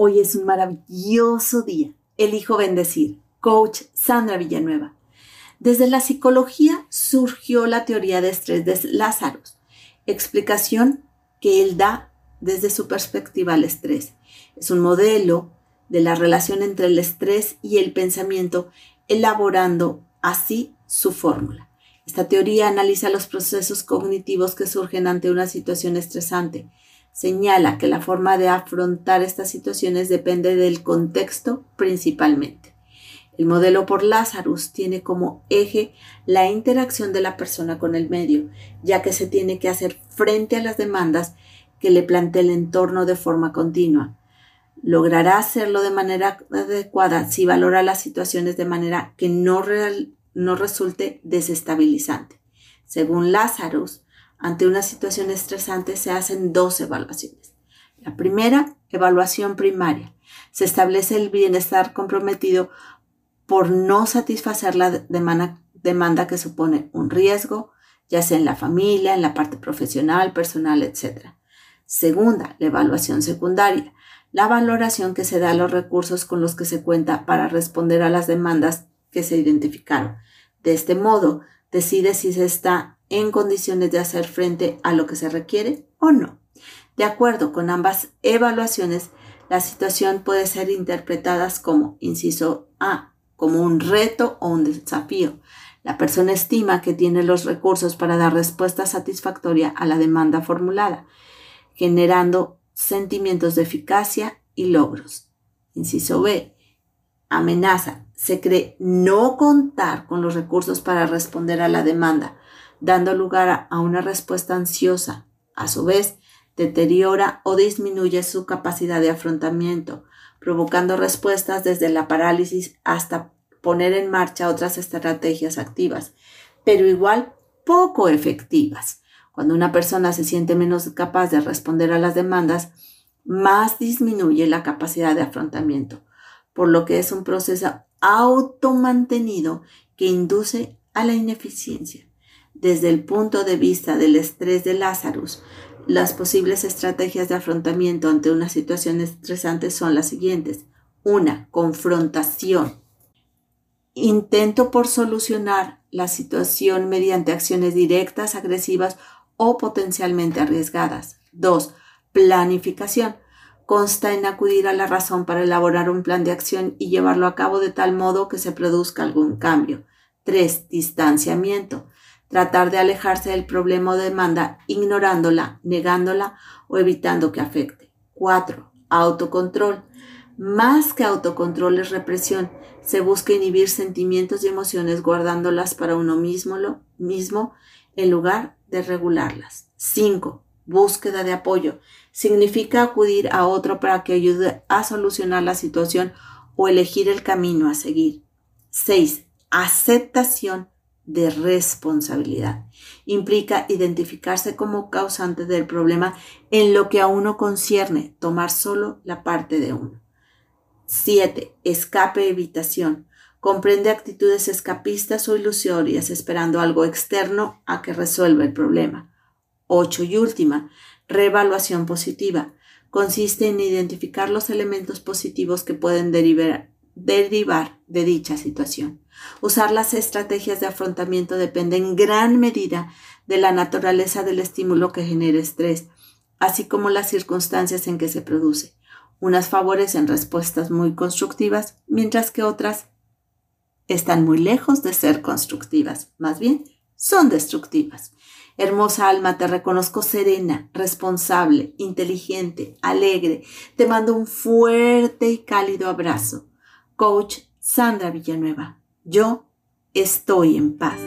Hoy es un maravilloso día. Elijo bendecir. Coach Sandra Villanueva. Desde la psicología surgió la teoría de estrés de Lázaro, explicación que él da desde su perspectiva al estrés. Es un modelo de la relación entre el estrés y el pensamiento, elaborando así su fórmula. Esta teoría analiza los procesos cognitivos que surgen ante una situación estresante señala que la forma de afrontar estas situaciones depende del contexto principalmente. El modelo por Lazarus tiene como eje la interacción de la persona con el medio, ya que se tiene que hacer frente a las demandas que le plantea el entorno de forma continua. Logrará hacerlo de manera adecuada si valora las situaciones de manera que no, no resulte desestabilizante. Según Lazarus, ante una situación estresante se hacen dos evaluaciones. La primera, evaluación primaria. Se establece el bienestar comprometido por no satisfacer la demanda, que supone un riesgo, ya sea en la familia, en la parte profesional, personal, etc. Segunda, la evaluación secundaria. La valoración que se da a los recursos con los que se cuenta para responder a las demandas que se identificaron. De este modo, decide si se está en condiciones de hacer frente a lo que se requiere o no. De acuerdo con ambas evaluaciones, la situación puede ser interpretada como, inciso A, como un reto o un desafío. La persona estima que tiene los recursos para dar respuesta satisfactoria a la demanda formulada, generando sentimientos de eficacia y logros. Inciso B, amenaza. Se cree no contar con los recursos para responder a la demanda, dando lugar a una respuesta ansiosa. A su vez, deteriora o disminuye su capacidad de afrontamiento, provocando respuestas desde la parálisis hasta poner en marcha otras estrategias activas, pero igual poco efectivas. Cuando una persona se siente menos capaz de responder a las demandas, más disminuye la capacidad de afrontamiento, por lo que es un proceso automantenido que induce a la ineficiencia. Desde el punto de vista del estrés de Lazarus, las posibles estrategias de afrontamiento ante una situación estresante son las siguientes. Una, confrontación. Intento por solucionar la situación mediante acciones directas, agresivas o potencialmente arriesgadas. Dos, planificación. Consta en acudir a la razón para elaborar un plan de acción y llevarlo a cabo de tal modo que se produzca algún cambio. Tres, distanciamiento tratar de alejarse del problema o demanda ignorándola, negándola o evitando que afecte. 4. Autocontrol. Más que autocontrol es represión. Se busca inhibir sentimientos y emociones guardándolas para uno mismo, lo mismo en lugar de regularlas. 5. Búsqueda de apoyo. Significa acudir a otro para que ayude a solucionar la situación o elegir el camino a seguir. 6. Aceptación de responsabilidad. Implica identificarse como causante del problema en lo que a uno concierne, tomar solo la parte de uno. 7. Escape evitación. Comprende actitudes escapistas o ilusorias esperando algo externo a que resuelva el problema. 8. Y última, reevaluación positiva. Consiste en identificar los elementos positivos que pueden derivar, derivar de dicha situación. Usar las estrategias de afrontamiento depende en gran medida de la naturaleza del estímulo que genera estrés, así como las circunstancias en que se produce. Unas favorecen respuestas muy constructivas, mientras que otras están muy lejos de ser constructivas, más bien son destructivas. Hermosa alma, te reconozco serena, responsable, inteligente, alegre. Te mando un fuerte y cálido abrazo. Coach Sandra Villanueva. Yo estoy en paz.